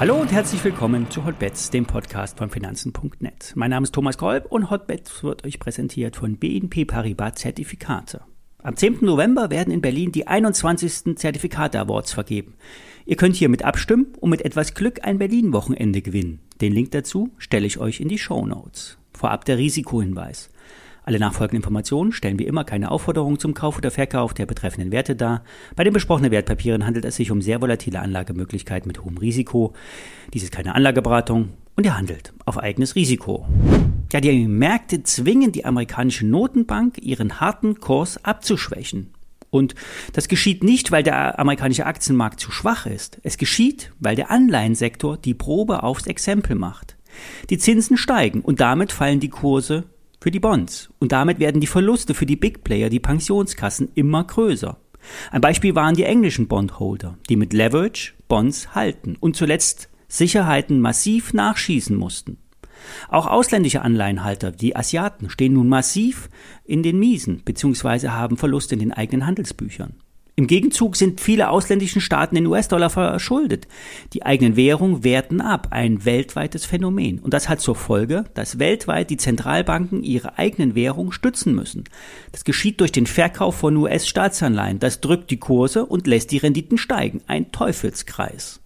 Hallo und herzlich willkommen zu Hotbets, dem Podcast von Finanzen.net. Mein Name ist Thomas Kolb und Hotbets wird euch präsentiert von BNP Paribas Zertifikate. Am 10. November werden in Berlin die 21. Zertifikate Awards vergeben. Ihr könnt hier mit abstimmen und mit etwas Glück ein Berlin-Wochenende gewinnen. Den Link dazu stelle ich euch in die Show Notes. Vorab der Risikohinweis. Alle nachfolgenden Informationen stellen wie immer keine Aufforderung zum Kauf oder Verkauf der betreffenden Werte dar. Bei den besprochenen Wertpapieren handelt es sich um sehr volatile Anlagemöglichkeiten mit hohem Risiko. Dies ist keine Anlageberatung und ihr handelt auf eigenes Risiko. Ja, die Märkte zwingen die amerikanische Notenbank, ihren harten Kurs abzuschwächen. Und das geschieht nicht, weil der amerikanische Aktienmarkt zu schwach ist. Es geschieht, weil der Anleihensektor die Probe aufs Exempel macht. Die Zinsen steigen und damit fallen die Kurse für die Bonds. Und damit werden die Verluste für die Big Player, die Pensionskassen, immer größer. Ein Beispiel waren die englischen Bondholder, die mit Leverage Bonds halten und zuletzt Sicherheiten massiv nachschießen mussten. Auch ausländische Anleihenhalter, die Asiaten, stehen nun massiv in den Miesen bzw. haben Verluste in den eigenen Handelsbüchern. Im Gegenzug sind viele ausländischen Staaten in US-Dollar verschuldet. Die eigenen Währungen werten ab, ein weltweites Phänomen. Und das hat zur Folge, dass weltweit die Zentralbanken ihre eigenen Währungen stützen müssen. Das geschieht durch den Verkauf von US-Staatsanleihen. Das drückt die Kurse und lässt die Renditen steigen. Ein Teufelskreis.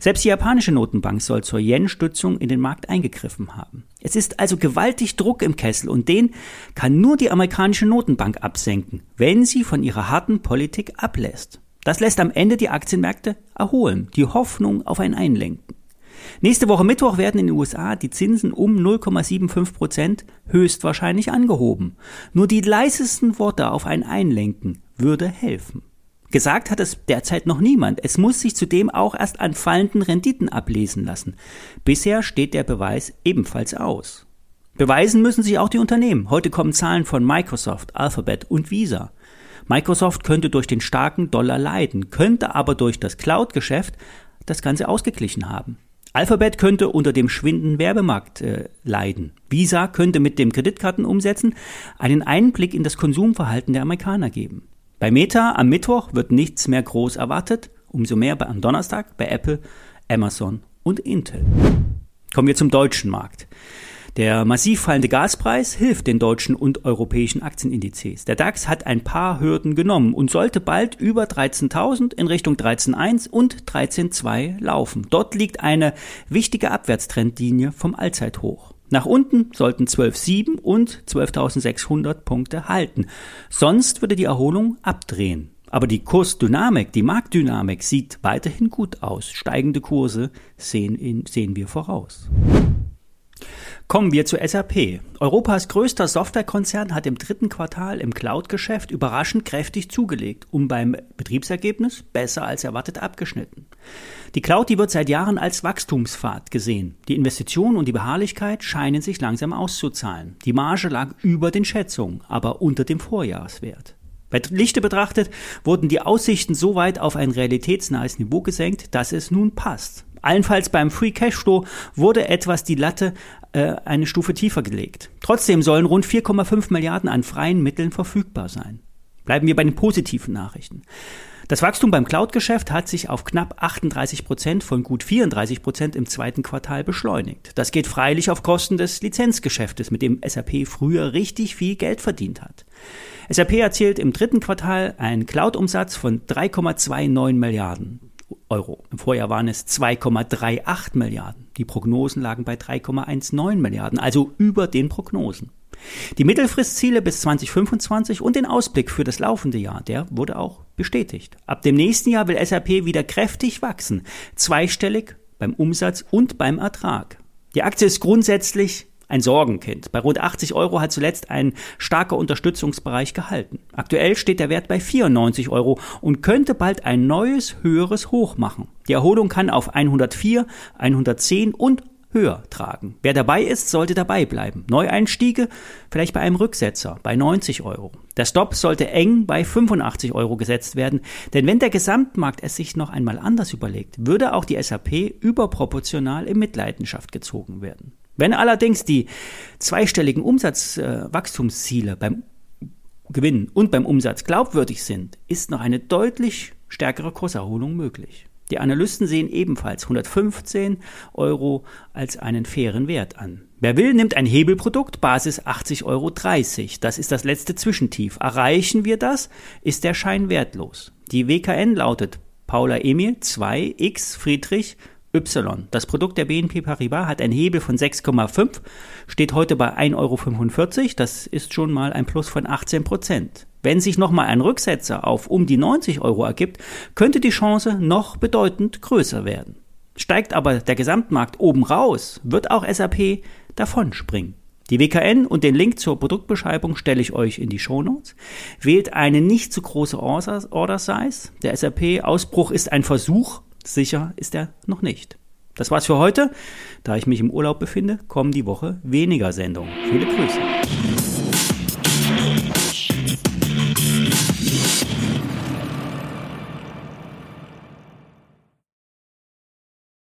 Selbst die japanische Notenbank soll zur Yen-Stützung in den Markt eingegriffen haben. Es ist also gewaltig Druck im Kessel und den kann nur die amerikanische Notenbank absenken, wenn sie von ihrer harten Politik ablässt. Das lässt am Ende die Aktienmärkte erholen, die Hoffnung auf ein Einlenken. Nächste Woche Mittwoch werden in den USA die Zinsen um 0,75 Prozent höchstwahrscheinlich angehoben. Nur die leisesten Worte auf ein Einlenken würde helfen. Gesagt hat es derzeit noch niemand. Es muss sich zudem auch erst an fallenden Renditen ablesen lassen. Bisher steht der Beweis ebenfalls aus. Beweisen müssen sich auch die Unternehmen. Heute kommen Zahlen von Microsoft, Alphabet und Visa. Microsoft könnte durch den starken Dollar leiden, könnte aber durch das Cloud-Geschäft das Ganze ausgeglichen haben. Alphabet könnte unter dem schwinden Werbemarkt äh, leiden. Visa könnte mit dem Kreditkartenumsetzen einen Einblick in das Konsumverhalten der Amerikaner geben. Bei Meta am Mittwoch wird nichts mehr groß erwartet, umso mehr am Donnerstag bei Apple, Amazon und Intel. Kommen wir zum deutschen Markt. Der massiv fallende Gaspreis hilft den deutschen und europäischen Aktienindizes. Der DAX hat ein paar Hürden genommen und sollte bald über 13.000 in Richtung 13.1 und 13.2 laufen. Dort liegt eine wichtige Abwärtstrendlinie vom Allzeithoch. Nach unten sollten 12.7 und 12.600 Punkte halten. Sonst würde die Erholung abdrehen. Aber die Kursdynamik, die Marktdynamik sieht weiterhin gut aus. Steigende Kurse sehen, in, sehen wir voraus. Kommen wir zu SAP. Europas größter Softwarekonzern hat im dritten Quartal im Cloud-Geschäft überraschend kräftig zugelegt und beim Betriebsergebnis besser als erwartet abgeschnitten. Die Cloud, die wird seit Jahren als Wachstumspfad gesehen. Die Investitionen und die Beharrlichkeit scheinen sich langsam auszuzahlen. Die Marge lag über den Schätzungen, aber unter dem Vorjahreswert. Bei Lichte betrachtet wurden die Aussichten so weit auf ein realitätsnahes Niveau gesenkt, dass es nun passt. Allenfalls beim Free Cashflow wurde etwas die Latte äh, eine Stufe tiefer gelegt. Trotzdem sollen rund 4,5 Milliarden an freien Mitteln verfügbar sein. Bleiben wir bei den positiven Nachrichten. Das Wachstum beim Cloud-Geschäft hat sich auf knapp 38 Prozent von gut 34 Prozent im zweiten Quartal beschleunigt. Das geht freilich auf Kosten des Lizenzgeschäftes, mit dem SAP früher richtig viel Geld verdient hat. SAP erzielt im dritten Quartal einen Cloud-Umsatz von 3,29 Milliarden. Euro. Im Vorjahr waren es 2,38 Milliarden. Die Prognosen lagen bei 3,19 Milliarden, also über den Prognosen. Die Mittelfristziele bis 2025 und den Ausblick für das laufende Jahr, der wurde auch bestätigt. Ab dem nächsten Jahr will SAP wieder kräftig wachsen, zweistellig beim Umsatz und beim Ertrag. Die Aktie ist grundsätzlich ein Sorgenkind. Bei rund 80 Euro hat zuletzt ein starker Unterstützungsbereich gehalten. Aktuell steht der Wert bei 94 Euro und könnte bald ein neues, höheres Hoch machen. Die Erholung kann auf 104, 110 und höher tragen. Wer dabei ist, sollte dabei bleiben. Neueinstiege vielleicht bei einem Rücksetzer bei 90 Euro. Der Stop sollte eng bei 85 Euro gesetzt werden, denn wenn der Gesamtmarkt es sich noch einmal anders überlegt, würde auch die SAP überproportional in Mitleidenschaft gezogen werden. Wenn allerdings die zweistelligen Umsatzwachstumsziele beim Gewinn und beim Umsatz glaubwürdig sind, ist noch eine deutlich stärkere Kurserholung möglich. Die Analysten sehen ebenfalls 115 Euro als einen fairen Wert an. Wer will, nimmt ein Hebelprodukt, Basis 80,30 Euro. Das ist das letzte Zwischentief. Erreichen wir das, ist der Schein wertlos. Die WKN lautet Paula Emil 2 X Friedrich Y. Das Produkt der BNP Paribas hat einen Hebel von 6,5, steht heute bei 1,45 Euro. Das ist schon mal ein Plus von 18 Prozent. Wenn sich nochmal ein Rücksetzer auf um die 90 Euro ergibt, könnte die Chance noch bedeutend größer werden. Steigt aber der Gesamtmarkt oben raus, wird auch SAP davonspringen. Die WKN und den Link zur Produktbeschreibung stelle ich euch in die Shownotes. Wählt eine nicht zu große Order Size. Der SAP-Ausbruch ist ein Versuch, Sicher ist er noch nicht. Das war's für heute. Da ich mich im Urlaub befinde, kommen die Woche weniger Sendungen. Viele Grüße.